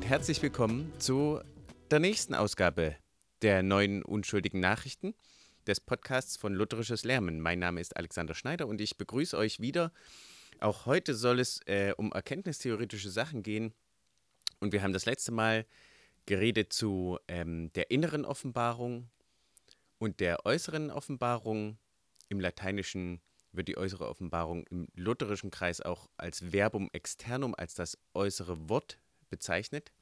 Und herzlich willkommen zu der nächsten Ausgabe der neuen unschuldigen Nachrichten des Podcasts von Lutherisches Lernen. Mein Name ist Alexander Schneider und ich begrüße euch wieder. Auch heute soll es äh, um erkenntnistheoretische Sachen gehen. Und wir haben das letzte Mal geredet zu ähm, der inneren Offenbarung und der äußeren Offenbarung. Im Lateinischen wird die äußere Offenbarung im lutherischen Kreis auch als Verbum externum, als das äußere Wort bezeichnet.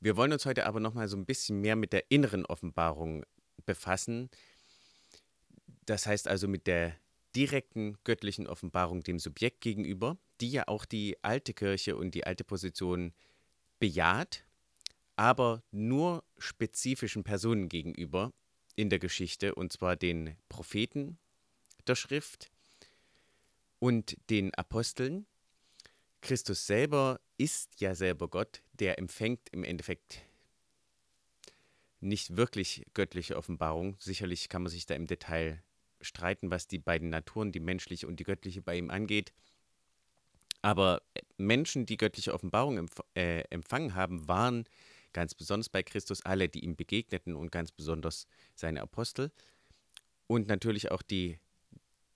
Wir wollen uns heute aber nochmal so ein bisschen mehr mit der inneren Offenbarung befassen. Das heißt also mit der direkten göttlichen Offenbarung dem Subjekt gegenüber, die ja auch die alte Kirche und die alte Position bejaht, aber nur spezifischen Personen gegenüber in der Geschichte, und zwar den Propheten der Schrift und den Aposteln. Christus selber ist ja selber Gott, der empfängt im Endeffekt nicht wirklich göttliche Offenbarung. Sicherlich kann man sich da im Detail streiten, was die beiden Naturen, die menschliche und die göttliche, bei ihm angeht. Aber Menschen, die göttliche Offenbarung empf äh, empfangen haben, waren ganz besonders bei Christus alle, die ihm begegneten und ganz besonders seine Apostel und natürlich auch die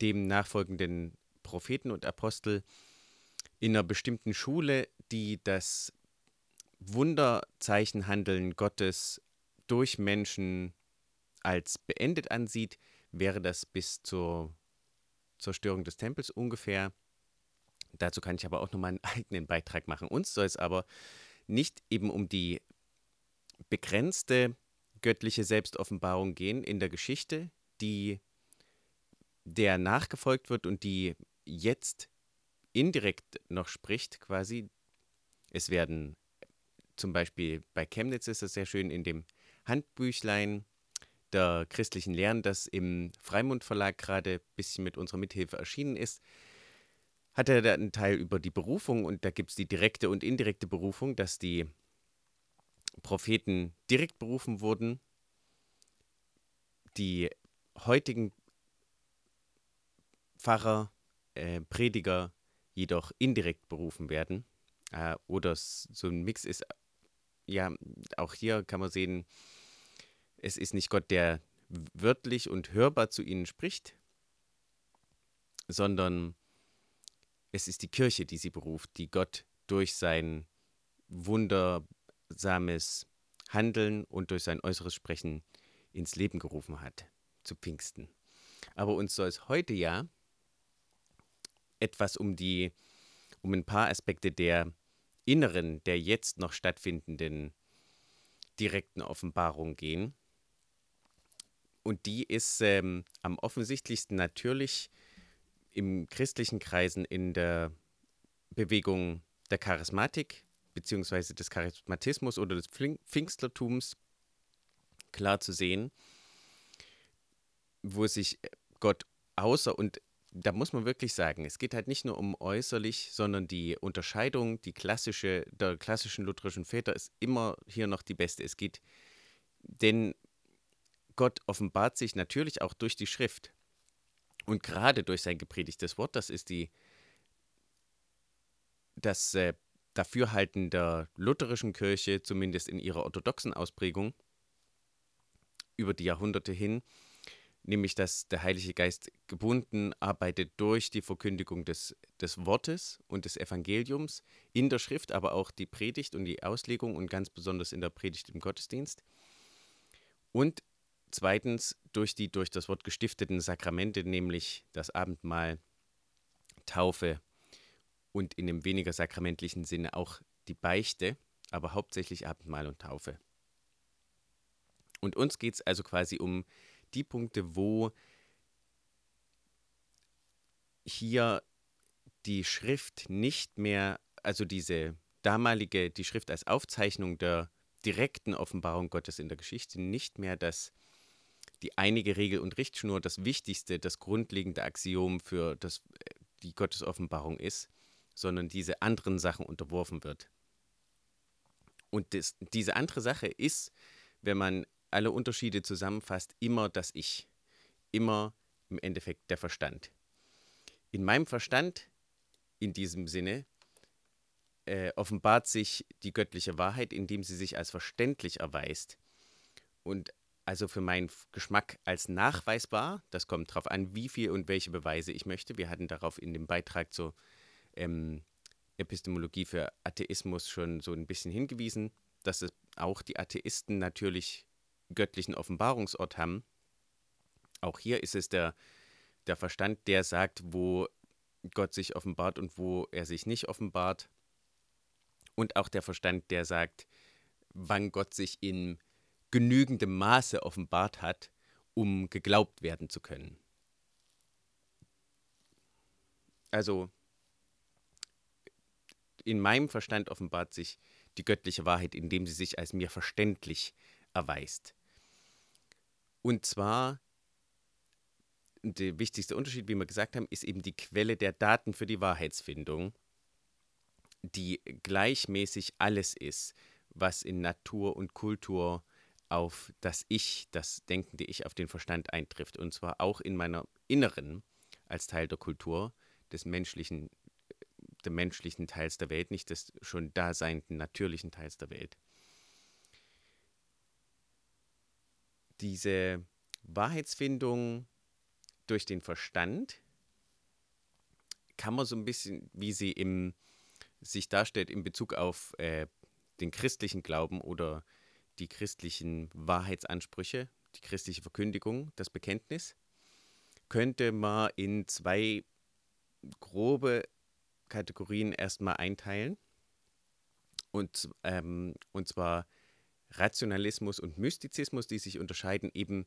dem nachfolgenden Propheten und Apostel in einer bestimmten Schule, die das Wunderzeichenhandeln Gottes durch Menschen als beendet ansieht, wäre das bis zur Zerstörung des Tempels ungefähr. Dazu kann ich aber auch nochmal einen eigenen Beitrag machen. Uns soll es aber nicht eben um die begrenzte göttliche Selbstoffenbarung gehen in der Geschichte, die der nachgefolgt wird und die jetzt indirekt noch spricht, quasi. Es werden zum Beispiel bei Chemnitz ist es sehr schön in dem Handbüchlein der christlichen Lehren, das im Freimund Verlag gerade ein bisschen mit unserer Mithilfe erschienen ist, hat er da einen Teil über die Berufung und da gibt es die direkte und indirekte Berufung, dass die Propheten direkt berufen wurden, die heutigen Pfarrer, äh, Prediger jedoch indirekt berufen werden. Äh, oder so ein Mix ist, ja, auch hier kann man sehen, es ist nicht Gott, der wörtlich und hörbar zu ihnen spricht, sondern es ist die Kirche, die sie beruft, die Gott durch sein wundersames Handeln und durch sein äußeres Sprechen ins Leben gerufen hat, zu Pfingsten. Aber uns soll es heute ja etwas um die, um ein paar Aspekte der inneren, der jetzt noch stattfindenden direkten Offenbarung gehen. Und die ist ähm, am offensichtlichsten natürlich im christlichen Kreisen in der Bewegung der Charismatik beziehungsweise des Charismatismus oder des Pfingstlertums klar zu sehen, wo sich Gott außer und da muss man wirklich sagen, es geht halt nicht nur um äußerlich, sondern die Unterscheidung, die klassische, der klassischen lutherischen Väter ist immer hier noch die beste. Es geht, denn Gott offenbart sich natürlich auch durch die Schrift. Und gerade durch sein gepredigtes Wort, das ist die, das äh, Dafürhalten der lutherischen Kirche, zumindest in ihrer orthodoxen Ausprägung, über die Jahrhunderte hin, nämlich dass der Heilige Geist gebunden arbeitet durch die Verkündigung des, des Wortes und des Evangeliums in der Schrift, aber auch die Predigt und die Auslegung und ganz besonders in der Predigt im Gottesdienst. Und zweitens durch die durch das Wort gestifteten Sakramente, nämlich das Abendmahl, Taufe und in dem weniger sakramentlichen Sinne auch die Beichte, aber hauptsächlich Abendmahl und Taufe. Und uns geht es also quasi um die Punkte, wo hier die Schrift nicht mehr, also diese damalige, die Schrift als Aufzeichnung der direkten Offenbarung Gottes in der Geschichte, nicht mehr das, die einige Regel und Richtschnur, das Wichtigste, das grundlegende Axiom für das, die Gottesoffenbarung ist, sondern diese anderen Sachen unterworfen wird. Und das, diese andere Sache ist, wenn man alle Unterschiede zusammenfasst, immer das Ich. Immer im Endeffekt der Verstand. In meinem Verstand, in diesem Sinne, äh, offenbart sich die göttliche Wahrheit, indem sie sich als verständlich erweist und also für meinen Geschmack als nachweisbar. Das kommt darauf an, wie viel und welche Beweise ich möchte. Wir hatten darauf in dem Beitrag zur ähm, Epistemologie für Atheismus schon so ein bisschen hingewiesen, dass es auch die Atheisten natürlich göttlichen Offenbarungsort haben. Auch hier ist es der, der Verstand, der sagt, wo Gott sich offenbart und wo er sich nicht offenbart. Und auch der Verstand, der sagt, wann Gott sich in genügendem Maße offenbart hat, um geglaubt werden zu können. Also in meinem Verstand offenbart sich die göttliche Wahrheit, indem sie sich als mir verständlich erweist. Und zwar, der wichtigste Unterschied, wie wir gesagt haben, ist eben die Quelle der Daten für die Wahrheitsfindung, die gleichmäßig alles ist, was in Natur und Kultur auf das Ich, das denkende Ich, auf den Verstand eintrifft. Und zwar auch in meiner Inneren als Teil der Kultur, des menschlichen, des menschlichen Teils der Welt, nicht des schon daseinenden natürlichen Teils der Welt. Diese Wahrheitsfindung durch den Verstand kann man so ein bisschen, wie sie im, sich darstellt in Bezug auf äh, den christlichen Glauben oder die christlichen Wahrheitsansprüche, die christliche Verkündigung, das Bekenntnis, könnte man in zwei grobe Kategorien erstmal einteilen. Und, ähm, und zwar Rationalismus und Mystizismus, die sich unterscheiden eben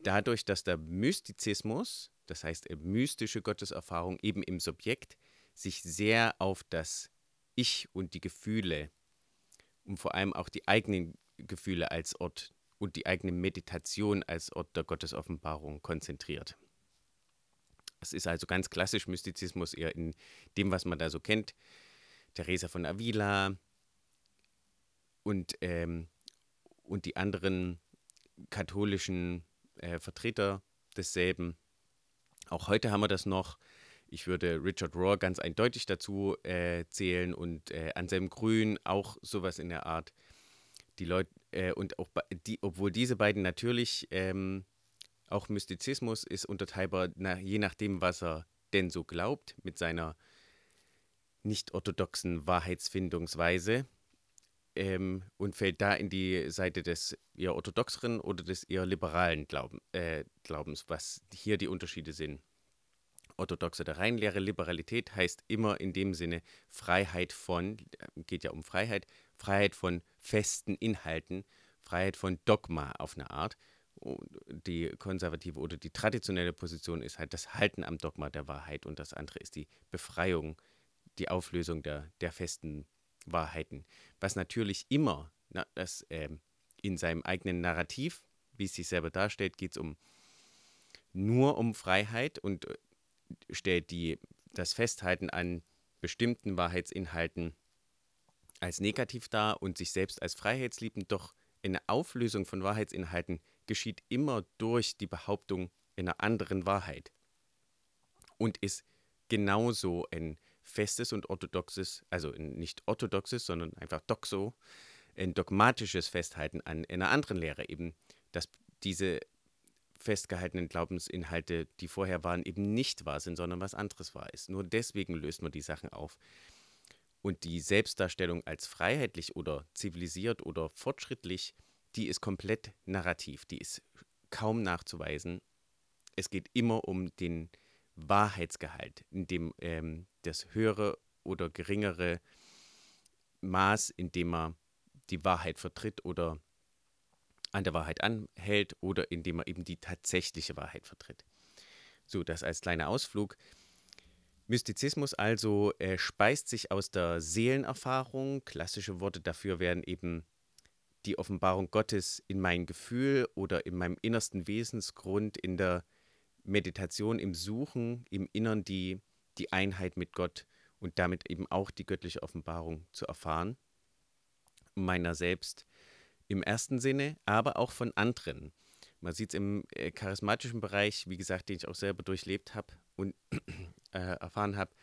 dadurch, dass der Mystizismus, das heißt mystische Gotteserfahrung eben im Subjekt, sich sehr auf das Ich und die Gefühle und vor allem auch die eigenen Gefühle als Ort und die eigene Meditation als Ort der Gottesoffenbarung konzentriert. Es ist also ganz klassisch Mystizismus eher in dem, was man da so kennt. Teresa von Avila und, ähm, und die anderen katholischen äh, Vertreter desselben. Auch heute haben wir das noch. Ich würde Richard Rohr ganz eindeutig dazu äh, zählen und äh, Anselm Grün auch sowas in der Art. Die Leute äh, und auch die, obwohl diese beiden natürlich ähm, auch Mystizismus ist unterteilbar, na, je nachdem, was er denn so glaubt, mit seiner nicht orthodoxen Wahrheitsfindungsweise ähm, und fällt da in die Seite des eher orthodoxeren oder des eher liberalen Glauben, äh, Glaubens, was hier die Unterschiede sind orthodoxe der Reinlehre. Liberalität heißt immer in dem Sinne Freiheit von, geht ja um Freiheit, Freiheit von festen Inhalten, Freiheit von Dogma auf eine Art. Die konservative oder die traditionelle Position ist halt das Halten am Dogma der Wahrheit und das andere ist die Befreiung, die Auflösung der, der festen Wahrheiten. Was natürlich immer, na, das, äh, in seinem eigenen Narrativ, wie es sich selber darstellt, geht es um nur um Freiheit und äh, stellt die, das Festhalten an bestimmten Wahrheitsinhalten als negativ dar und sich selbst als freiheitsliebend, doch eine Auflösung von Wahrheitsinhalten geschieht immer durch die Behauptung einer anderen Wahrheit und ist genauso ein festes und orthodoxes, also nicht orthodoxes, sondern einfach doxo, ein dogmatisches Festhalten an einer anderen Lehre, eben, dass diese festgehaltenen Glaubensinhalte, die vorher waren, eben nicht wahr sind, sondern was anderes wahr ist. Nur deswegen löst man die Sachen auf. Und die Selbstdarstellung als freiheitlich oder zivilisiert oder fortschrittlich, die ist komplett narrativ, die ist kaum nachzuweisen. Es geht immer um den Wahrheitsgehalt, in dem ähm, das höhere oder geringere Maß, in dem man die Wahrheit vertritt oder an der Wahrheit anhält oder indem er eben die tatsächliche Wahrheit vertritt. So, das als kleiner Ausflug. Mystizismus also äh, speist sich aus der Seelenerfahrung. Klassische Worte dafür wären eben die Offenbarung Gottes in mein Gefühl oder in meinem innersten Wesensgrund, in der Meditation, im Suchen, im Innern die, die Einheit mit Gott und damit eben auch die göttliche Offenbarung zu erfahren, meiner selbst im ersten Sinne, aber auch von anderen. Man sieht es im äh, charismatischen Bereich, wie gesagt, den ich auch selber durchlebt habe und äh, erfahren habe,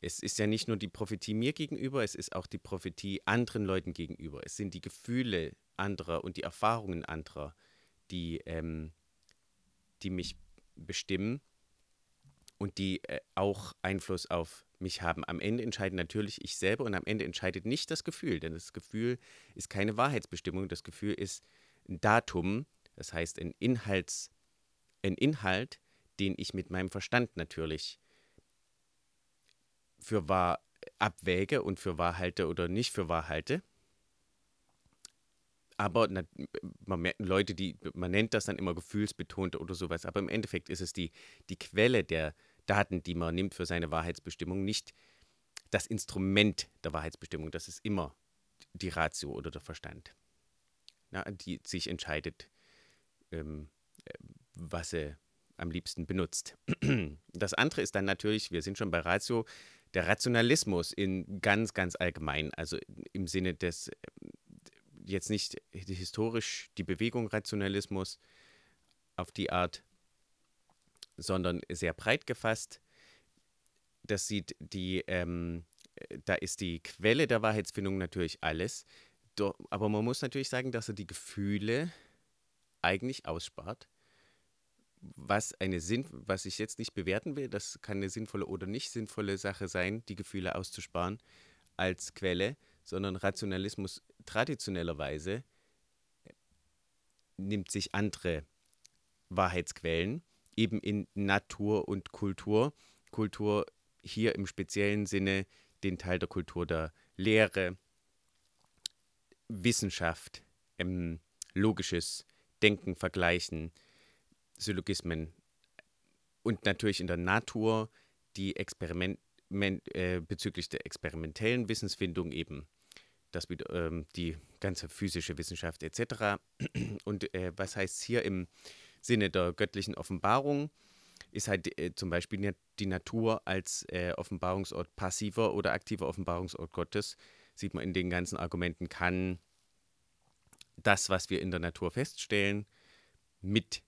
Es ist ja nicht nur die Prophetie mir gegenüber, es ist auch die Prophetie anderen Leuten gegenüber. Es sind die Gefühle anderer und die Erfahrungen anderer, die, ähm, die mich bestimmen und die äh, auch Einfluss auf mich haben. Am Ende entscheide natürlich ich selber und am Ende entscheidet nicht das Gefühl, denn das Gefühl ist keine Wahrheitsbestimmung. Das Gefühl ist ein Datum, das heißt ein, Inhalts, ein Inhalt, den ich mit meinem Verstand natürlich für wahr abwäge und für wahr halte oder nicht für wahr halte. Aber na, man Leute, die, man nennt das dann immer gefühlsbetont oder sowas, aber im Endeffekt ist es die, die Quelle der Daten, die man nimmt für seine Wahrheitsbestimmung, nicht das Instrument der Wahrheitsbestimmung. Das ist immer die Ratio oder der Verstand, na, die sich entscheidet, ähm, was er am liebsten benutzt. Das andere ist dann natürlich, wir sind schon bei Ratio, der Rationalismus in ganz, ganz allgemein, also im Sinne des, jetzt nicht historisch die Bewegung Rationalismus auf die Art, sondern sehr breit gefasst. Das sieht die, ähm, da ist die Quelle der Wahrheitsfindung natürlich alles. Aber man muss natürlich sagen, dass er die Gefühle eigentlich ausspart. Was eine Sinn, was ich jetzt nicht bewerten will, das kann eine sinnvolle oder nicht sinnvolle Sache sein, die Gefühle auszusparen als Quelle, sondern Rationalismus traditionellerweise nimmt sich andere Wahrheitsquellen eben in Natur und Kultur. Kultur hier im speziellen Sinne den Teil der Kultur der Lehre, Wissenschaft, ähm, logisches Denken, Vergleichen, Syllogismen und natürlich in der Natur die Experiment äh, bezüglich der experimentellen Wissensfindung eben das ähm, die ganze physische Wissenschaft etc. Und äh, was heißt hier im Sinne der göttlichen Offenbarung ist halt äh, zum Beispiel die Natur als äh, Offenbarungsort passiver oder aktiver Offenbarungsort Gottes. Sieht man in den ganzen Argumenten, kann das, was wir in der Natur feststellen, mit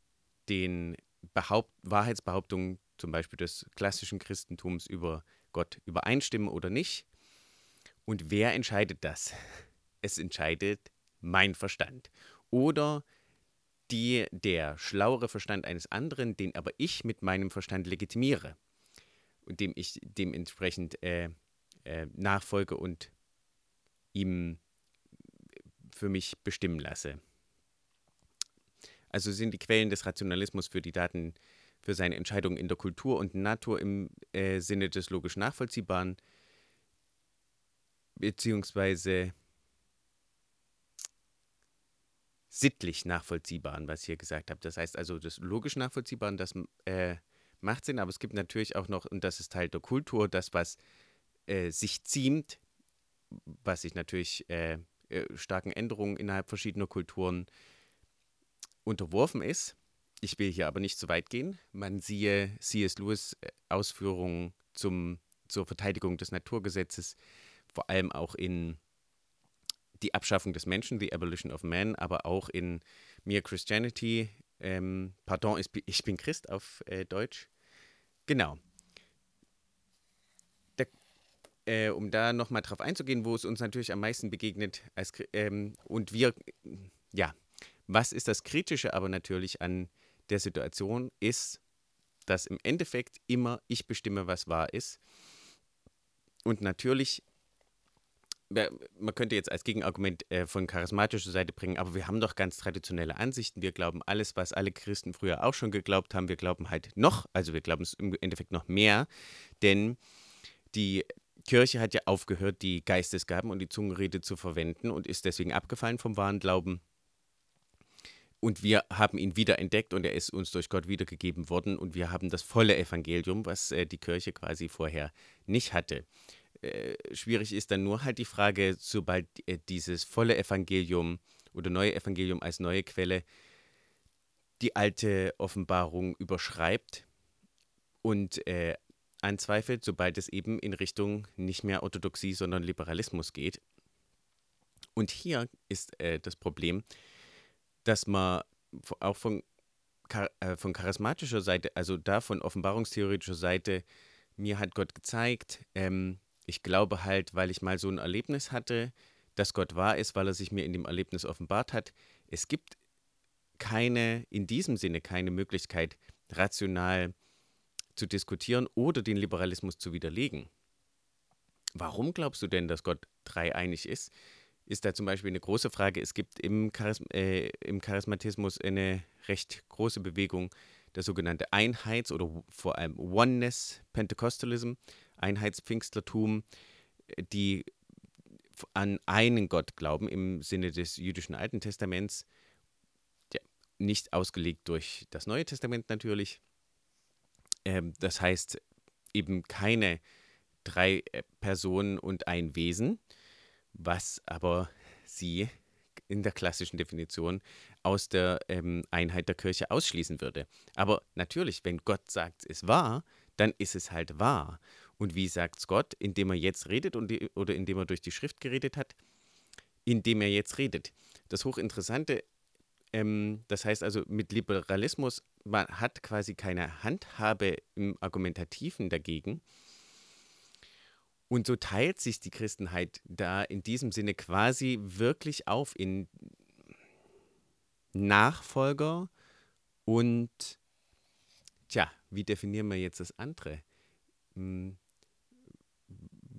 den Behaupt Wahrheitsbehauptungen zum Beispiel des klassischen Christentums über Gott übereinstimmen oder nicht. Und wer entscheidet das? Es entscheidet mein Verstand. Oder die, der schlauere Verstand eines anderen, den aber ich mit meinem Verstand legitimiere und dem ich dementsprechend äh, äh, nachfolge und ihm für mich bestimmen lasse. Also sind die Quellen des Rationalismus für die Daten für seine Entscheidungen in der Kultur und Natur im äh, Sinne des logisch Nachvollziehbaren, beziehungsweise sittlich nachvollziehbaren, was ich hier gesagt habe. Das heißt also, das logisch nachvollziehbaren, das äh, macht Sinn, aber es gibt natürlich auch noch, und das ist Teil der Kultur, das, was äh, sich ziemt, was sich natürlich äh, äh starken Änderungen innerhalb verschiedener Kulturen unterworfen ist. Ich will hier aber nicht zu weit gehen. Man siehe C.S. Lewis äh, Ausführungen zum, zur Verteidigung des Naturgesetzes, vor allem auch in die Abschaffung des Menschen, The Evolution of Man, aber auch in Mere Christianity, ähm, pardon, ich bin Christ auf äh, Deutsch. Genau. Der, äh, um da nochmal drauf einzugehen, wo es uns natürlich am meisten begegnet als, ähm, und wir, ja, was ist das Kritische aber natürlich an der Situation, ist, dass im Endeffekt immer ich bestimme, was wahr ist. Und natürlich man könnte jetzt als Gegenargument äh, von charismatischer Seite bringen, aber wir haben doch ganz traditionelle Ansichten. Wir glauben alles, was alle Christen früher auch schon geglaubt haben. Wir glauben halt noch, also wir glauben es im Endeffekt noch mehr, denn die Kirche hat ja aufgehört, die Geistesgaben und die Zungenrede zu verwenden und ist deswegen abgefallen vom wahren Glauben. Und wir haben ihn wiederentdeckt und er ist uns durch Gott wiedergegeben worden und wir haben das volle Evangelium, was äh, die Kirche quasi vorher nicht hatte. Äh, schwierig ist dann nur halt die Frage, sobald äh, dieses volle Evangelium oder neue Evangelium als neue Quelle die alte Offenbarung überschreibt und äh, anzweifelt, sobald es eben in Richtung nicht mehr Orthodoxie, sondern Liberalismus geht. Und hier ist äh, das Problem, dass man auch von, äh, von charismatischer Seite, also da von offenbarungstheoretischer Seite, mir hat Gott gezeigt, ähm, ich glaube halt, weil ich mal so ein Erlebnis hatte, dass Gott wahr ist, weil er sich mir in dem Erlebnis offenbart hat. Es gibt keine, in diesem Sinne keine Möglichkeit, rational zu diskutieren oder den Liberalismus zu widerlegen. Warum glaubst du denn, dass Gott dreieinig ist? Ist da zum Beispiel eine große Frage. Es gibt im, Charism äh, im Charismatismus eine recht große Bewegung, der sogenannte Einheits- oder vor allem Oneness Pentecostalism, Einheitspfingstlertum, die an einen Gott glauben im Sinne des jüdischen Alten Testaments, ja, nicht ausgelegt durch das Neue Testament natürlich. Ähm, das heißt eben keine drei äh, Personen und ein Wesen, was aber sie in der klassischen Definition aus der ähm, Einheit der Kirche ausschließen würde. Aber natürlich, wenn Gott sagt, es wahr, dann ist es halt wahr. Und wie sagt es Gott? Indem er jetzt redet und die, oder indem er durch die Schrift geredet hat? Indem er jetzt redet. Das Hochinteressante, ähm, das heißt also mit Liberalismus, man hat quasi keine Handhabe im Argumentativen dagegen. Und so teilt sich die Christenheit da in diesem Sinne quasi wirklich auf in Nachfolger und, tja, wie definieren wir jetzt das andere?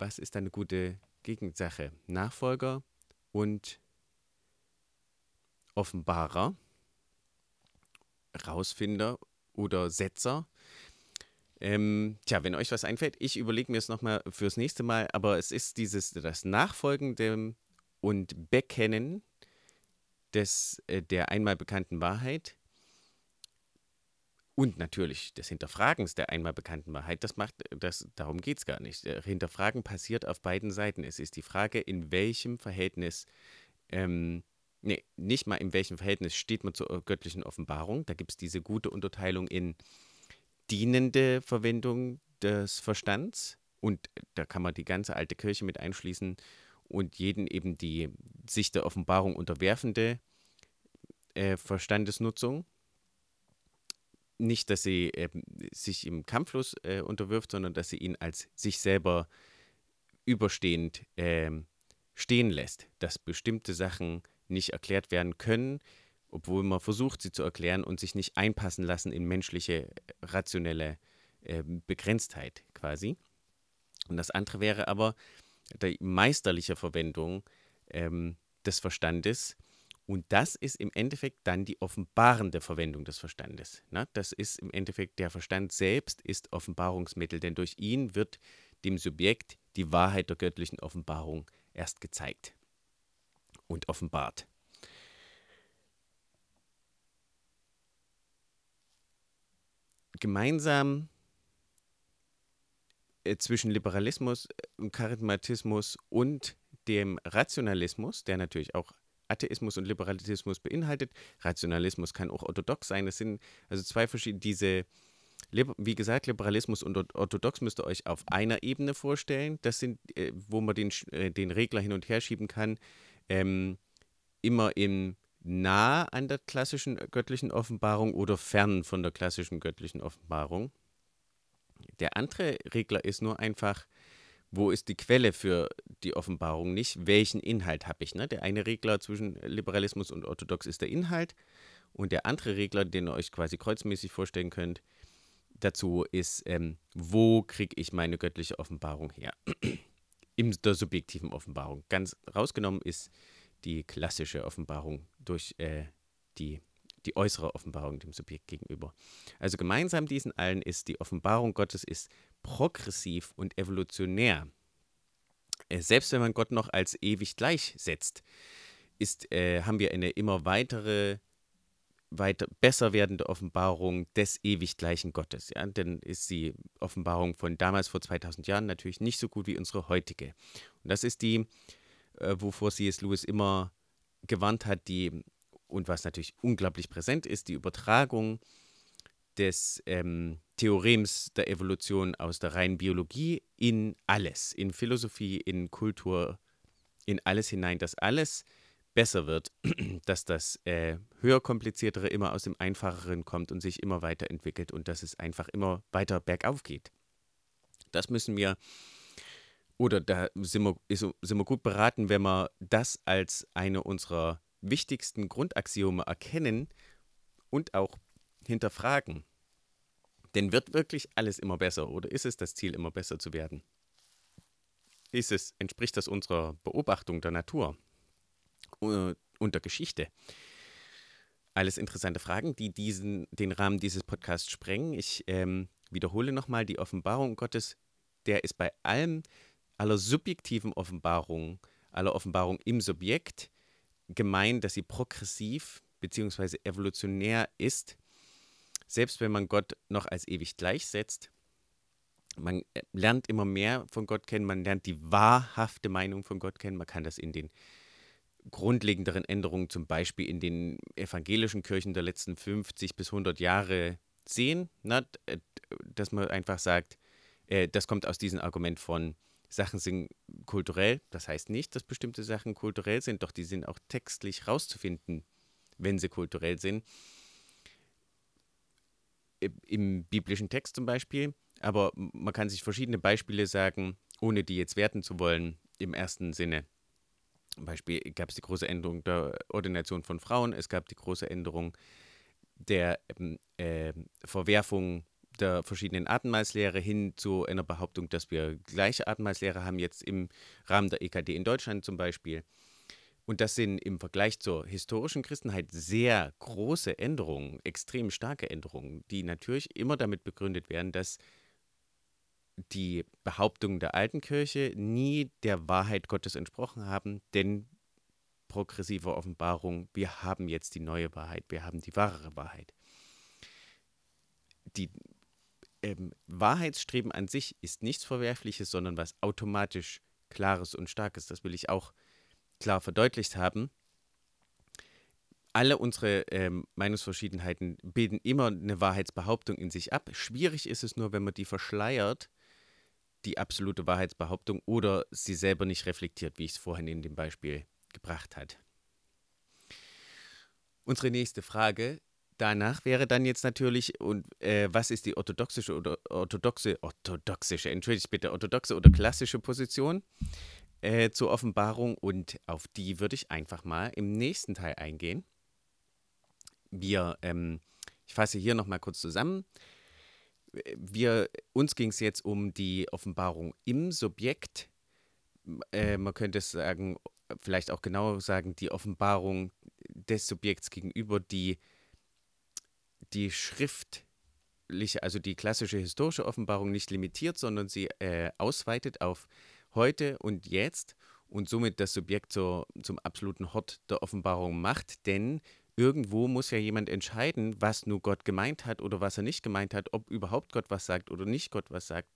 Was ist eine gute Gegensache? Nachfolger und Offenbarer, Rausfinder oder Setzer. Ähm, tja, wenn euch was einfällt, ich überlege mir es nochmal fürs nächste Mal, aber es ist dieses, das Nachfolgende und Bekennen des, äh, der einmal bekannten Wahrheit und natürlich des Hinterfragens der einmal bekannten Wahrheit, das macht, das, darum geht es gar nicht. Äh, Hinterfragen passiert auf beiden Seiten. Es ist die Frage, in welchem Verhältnis, ähm, nee, nicht mal in welchem Verhältnis steht man zur göttlichen Offenbarung. Da gibt es diese gute Unterteilung in dienende Verwendung des Verstands und da kann man die ganze alte Kirche mit einschließen und jeden eben die sich der Offenbarung unterwerfende äh, Verstandesnutzung. Nicht, dass sie äh, sich im kampflos äh, unterwirft, sondern dass sie ihn als sich selber überstehend ähm, stehen lässt, dass bestimmte Sachen nicht erklärt werden können, obwohl man versucht, sie zu erklären und sich nicht einpassen lassen in menschliche, rationelle äh, Begrenztheit quasi. Und das andere wäre aber die meisterliche Verwendung ähm, des Verstandes. Und das ist im Endeffekt dann die offenbarende Verwendung des Verstandes. Ne? Das ist im Endeffekt der Verstand selbst ist Offenbarungsmittel, denn durch ihn wird dem Subjekt die Wahrheit der göttlichen Offenbarung erst gezeigt und offenbart. Gemeinsam äh, zwischen Liberalismus und äh, Charismatismus und dem Rationalismus, der natürlich auch Atheismus und Liberalismus beinhaltet. Rationalismus kann auch orthodox sein. Das sind also zwei verschiedene, diese, wie gesagt, Liberalismus und orthodox müsst ihr euch auf einer Ebene vorstellen. Das sind, äh, wo man den, den Regler hin und her schieben kann, ähm, immer im nah an der klassischen göttlichen Offenbarung oder fern von der klassischen göttlichen Offenbarung. Der andere Regler ist nur einfach, wo ist die Quelle für die Offenbarung, nicht welchen Inhalt habe ich. Ne? Der eine Regler zwischen Liberalismus und Orthodox ist der Inhalt und der andere Regler, den ihr euch quasi kreuzmäßig vorstellen könnt, dazu ist, ähm, wo kriege ich meine göttliche Offenbarung her? In der subjektiven Offenbarung. Ganz rausgenommen ist die klassische Offenbarung durch äh, die die äußere Offenbarung dem Subjekt gegenüber. Also gemeinsam diesen allen ist, die Offenbarung Gottes ist progressiv und evolutionär. Äh, selbst wenn man Gott noch als ewig gleichsetzt, ist, äh, haben wir eine immer weitere, weiter, besser werdende Offenbarung des ewig gleichen Gottes. Ja? Denn ist die Offenbarung von damals vor 2000 Jahren natürlich nicht so gut wie unsere heutige. Und das ist die, äh, wovor C.S. Lewis immer gewarnt hat, die und was natürlich unglaublich präsent ist, die Übertragung des ähm, Theorems der Evolution aus der reinen Biologie in alles, in Philosophie, in Kultur, in alles hinein, dass alles besser wird, dass das äh, höher kompliziertere immer aus dem Einfacheren kommt und sich immer weiterentwickelt und dass es einfach immer weiter bergauf geht. Das müssen wir, oder da sind wir, sind wir gut beraten, wenn wir das als eine unserer wichtigsten Grundaxiome erkennen und auch hinterfragen. Denn wird wirklich alles immer besser oder ist es das Ziel, immer besser zu werden? Ist es, entspricht das unserer Beobachtung der Natur äh, und der Geschichte? Alles interessante Fragen, die diesen, den Rahmen dieses Podcasts sprengen. Ich ähm, wiederhole nochmal, die Offenbarung Gottes, der ist bei allem, aller subjektiven Offenbarungen, aller Offenbarung im Subjekt gemeint, dass sie progressiv bzw. evolutionär ist selbst wenn man Gott noch als ewig gleichsetzt, man äh, lernt immer mehr von Gott kennen, man lernt die wahrhafte Meinung von Gott kennen, man kann das in den grundlegenderen Änderungen, zum Beispiel in den evangelischen Kirchen der letzten 50 bis 100 Jahre sehen, na, äh, dass man einfach sagt, äh, das kommt aus diesem Argument von, Sachen sind kulturell, das heißt nicht, dass bestimmte Sachen kulturell sind, doch die sind auch textlich rauszufinden, wenn sie kulturell sind im biblischen Text zum Beispiel, aber man kann sich verschiedene Beispiele sagen, ohne die jetzt werten zu wollen, im ersten Sinne. Zum Beispiel gab es die große Änderung der Ordination von Frauen, es gab die große Änderung der ähm, äh, Verwerfung der verschiedenen Atemmalslehre hin zu einer Behauptung, dass wir gleiche Atemmalslehre haben, jetzt im Rahmen der EKD in Deutschland zum Beispiel. Und das sind im Vergleich zur historischen Christenheit sehr große Änderungen, extrem starke Änderungen, die natürlich immer damit begründet werden, dass die Behauptungen der alten Kirche nie der Wahrheit Gottes entsprochen haben, denn progressive Offenbarung, wir haben jetzt die neue Wahrheit, wir haben die wahre Wahrheit. Die ähm, Wahrheitsstreben an sich ist nichts Verwerfliches, sondern was automatisch Klares und Starkes. Das will ich auch klar verdeutlicht haben, alle unsere ähm, Meinungsverschiedenheiten bilden immer eine Wahrheitsbehauptung in sich ab. Schwierig ist es nur, wenn man die verschleiert, die absolute Wahrheitsbehauptung, oder sie selber nicht reflektiert, wie ich es vorhin in dem Beispiel gebracht hat. Unsere nächste Frage danach wäre dann jetzt natürlich, und äh, was ist die orthodoxische oder orthodoxe, orthodoxische, entschuldigt bitte, orthodoxe oder klassische Position? Äh, zur Offenbarung und auf die würde ich einfach mal im nächsten Teil eingehen. Wir, ähm, ich fasse hier nochmal kurz zusammen. Wir, uns ging es jetzt um die Offenbarung im Subjekt. Äh, man könnte sagen, vielleicht auch genau sagen, die Offenbarung des Subjekts gegenüber die, die schriftliche, also die klassische historische Offenbarung nicht limitiert, sondern sie äh, ausweitet auf heute und jetzt und somit das Subjekt zur, zum absoluten Hort der Offenbarung macht, denn irgendwo muss ja jemand entscheiden, was nur Gott gemeint hat oder was er nicht gemeint hat, ob überhaupt Gott was sagt oder nicht Gott was sagt.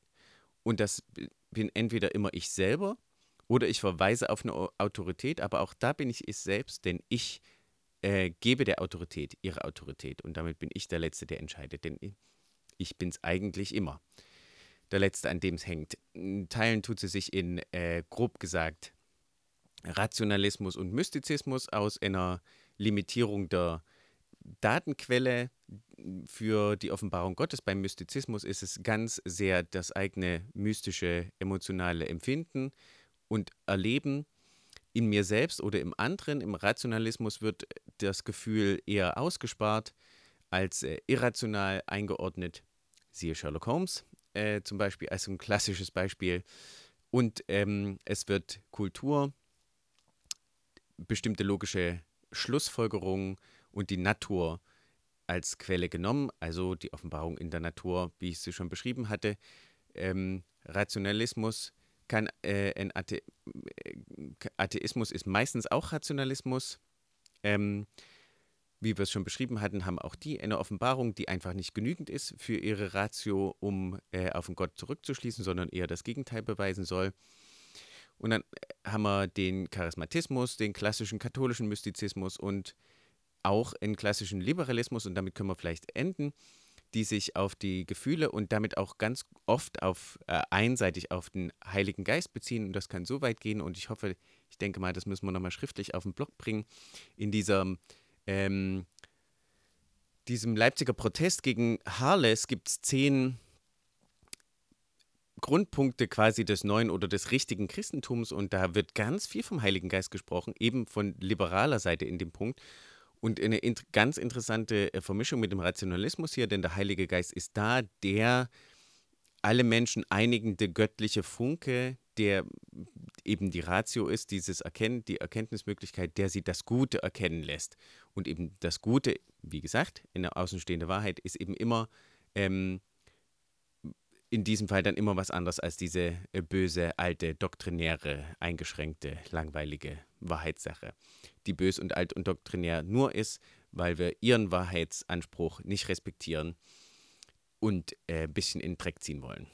Und das bin entweder immer ich selber oder ich verweise auf eine Autorität, aber auch da bin ich es selbst, denn ich äh, gebe der Autorität ihre Autorität und damit bin ich der Letzte, der entscheidet, denn ich bin es eigentlich immer der letzte, an dem es hängt. Teilen tut sie sich in, äh, grob gesagt, Rationalismus und Mystizismus aus einer Limitierung der Datenquelle für die Offenbarung Gottes. Beim Mystizismus ist es ganz sehr das eigene mystische, emotionale Empfinden und Erleben in mir selbst oder im anderen. Im Rationalismus wird das Gefühl eher ausgespart als äh, irrational eingeordnet. Siehe Sherlock Holmes äh, zum Beispiel als ein klassisches Beispiel. Und ähm, es wird Kultur, bestimmte logische Schlussfolgerungen und die Natur als Quelle genommen, also die Offenbarung in der Natur, wie ich sie schon beschrieben hatte. Ähm, Rationalismus kann, äh, ein Athe äh, Atheismus ist meistens auch Rationalismus. Ähm, wie wir es schon beschrieben hatten, haben auch die eine Offenbarung, die einfach nicht genügend ist für ihre Ratio, um äh, auf den Gott zurückzuschließen, sondern eher das Gegenteil beweisen soll. Und dann äh, haben wir den Charismatismus, den klassischen katholischen Mystizismus und auch einen klassischen Liberalismus, und damit können wir vielleicht enden, die sich auf die Gefühle und damit auch ganz oft auf äh, einseitig auf den Heiligen Geist beziehen. Und das kann so weit gehen. Und ich hoffe, ich denke mal, das müssen wir nochmal schriftlich auf den Blog bringen, in dieser ähm, diesem Leipziger Protest gegen Harles gibt es zehn Grundpunkte quasi des neuen oder des richtigen Christentums und da wird ganz viel vom Heiligen Geist gesprochen, eben von liberaler Seite in dem Punkt. Und eine int ganz interessante äh, Vermischung mit dem Rationalismus hier, denn der Heilige Geist ist da, der alle Menschen einigende göttliche Funke, der eben die Ratio ist, dieses Erkennen, die Erkenntnismöglichkeit, der sie das Gute erkennen lässt. Und eben das Gute, wie gesagt, in der außenstehenden Wahrheit, ist eben immer ähm, in diesem Fall dann immer was anderes als diese äh, böse, alte, doktrinäre, eingeschränkte, langweilige Wahrheitssache, die bös und alt und doktrinär nur ist, weil wir ihren Wahrheitsanspruch nicht respektieren und ein äh, bisschen in den Dreck ziehen wollen.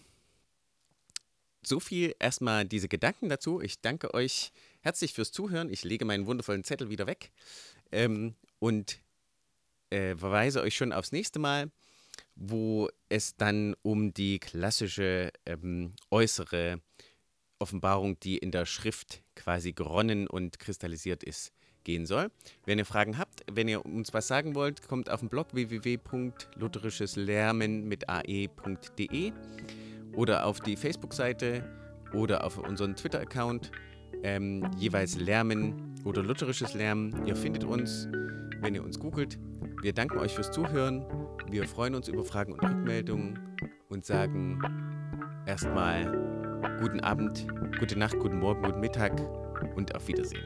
So viel erstmal diese Gedanken dazu. Ich danke euch herzlich fürs Zuhören. Ich lege meinen wundervollen Zettel wieder weg ähm, und äh, verweise euch schon aufs nächste Mal wo es dann um die klassische ähm, äußere Offenbarung, die in der Schrift quasi geronnen und kristallisiert ist, gehen soll. Wenn ihr Fragen habt, wenn ihr uns was sagen wollt, kommt auf den Blog www.lutherischeslärmen mit ae.de oder auf die Facebook-Seite oder auf unseren Twitter-Account, ähm, jeweils Lärmen oder lutherisches Lärmen. Ihr findet uns, wenn ihr uns googelt. Wir danken euch fürs Zuhören. Wir freuen uns über Fragen und Rückmeldungen und sagen erstmal guten Abend, gute Nacht, guten Morgen, guten Mittag und auf Wiedersehen.